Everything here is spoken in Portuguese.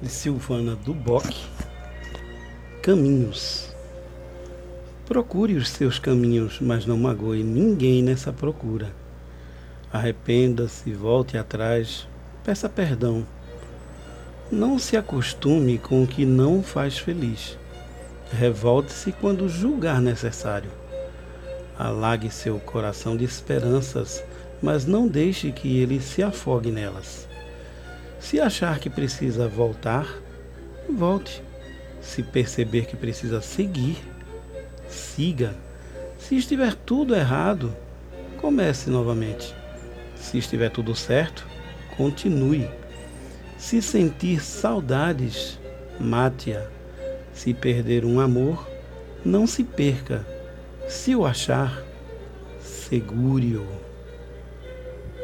de Silvana Duboc. Caminhos. Procure os seus caminhos, mas não magoe ninguém nessa procura. Arrependa-se, volte atrás, peça perdão. Não se acostume com o que não faz feliz. Revolte-se quando julgar necessário. Alague seu coração de esperanças, mas não deixe que ele se afogue nelas. Se achar que precisa voltar, volte. Se perceber que precisa seguir, siga. Se estiver tudo errado, comece novamente. Se estiver tudo certo, continue. Se sentir saudades, mate-a. Se perder um amor, não se perca. Se o achar, segure-o.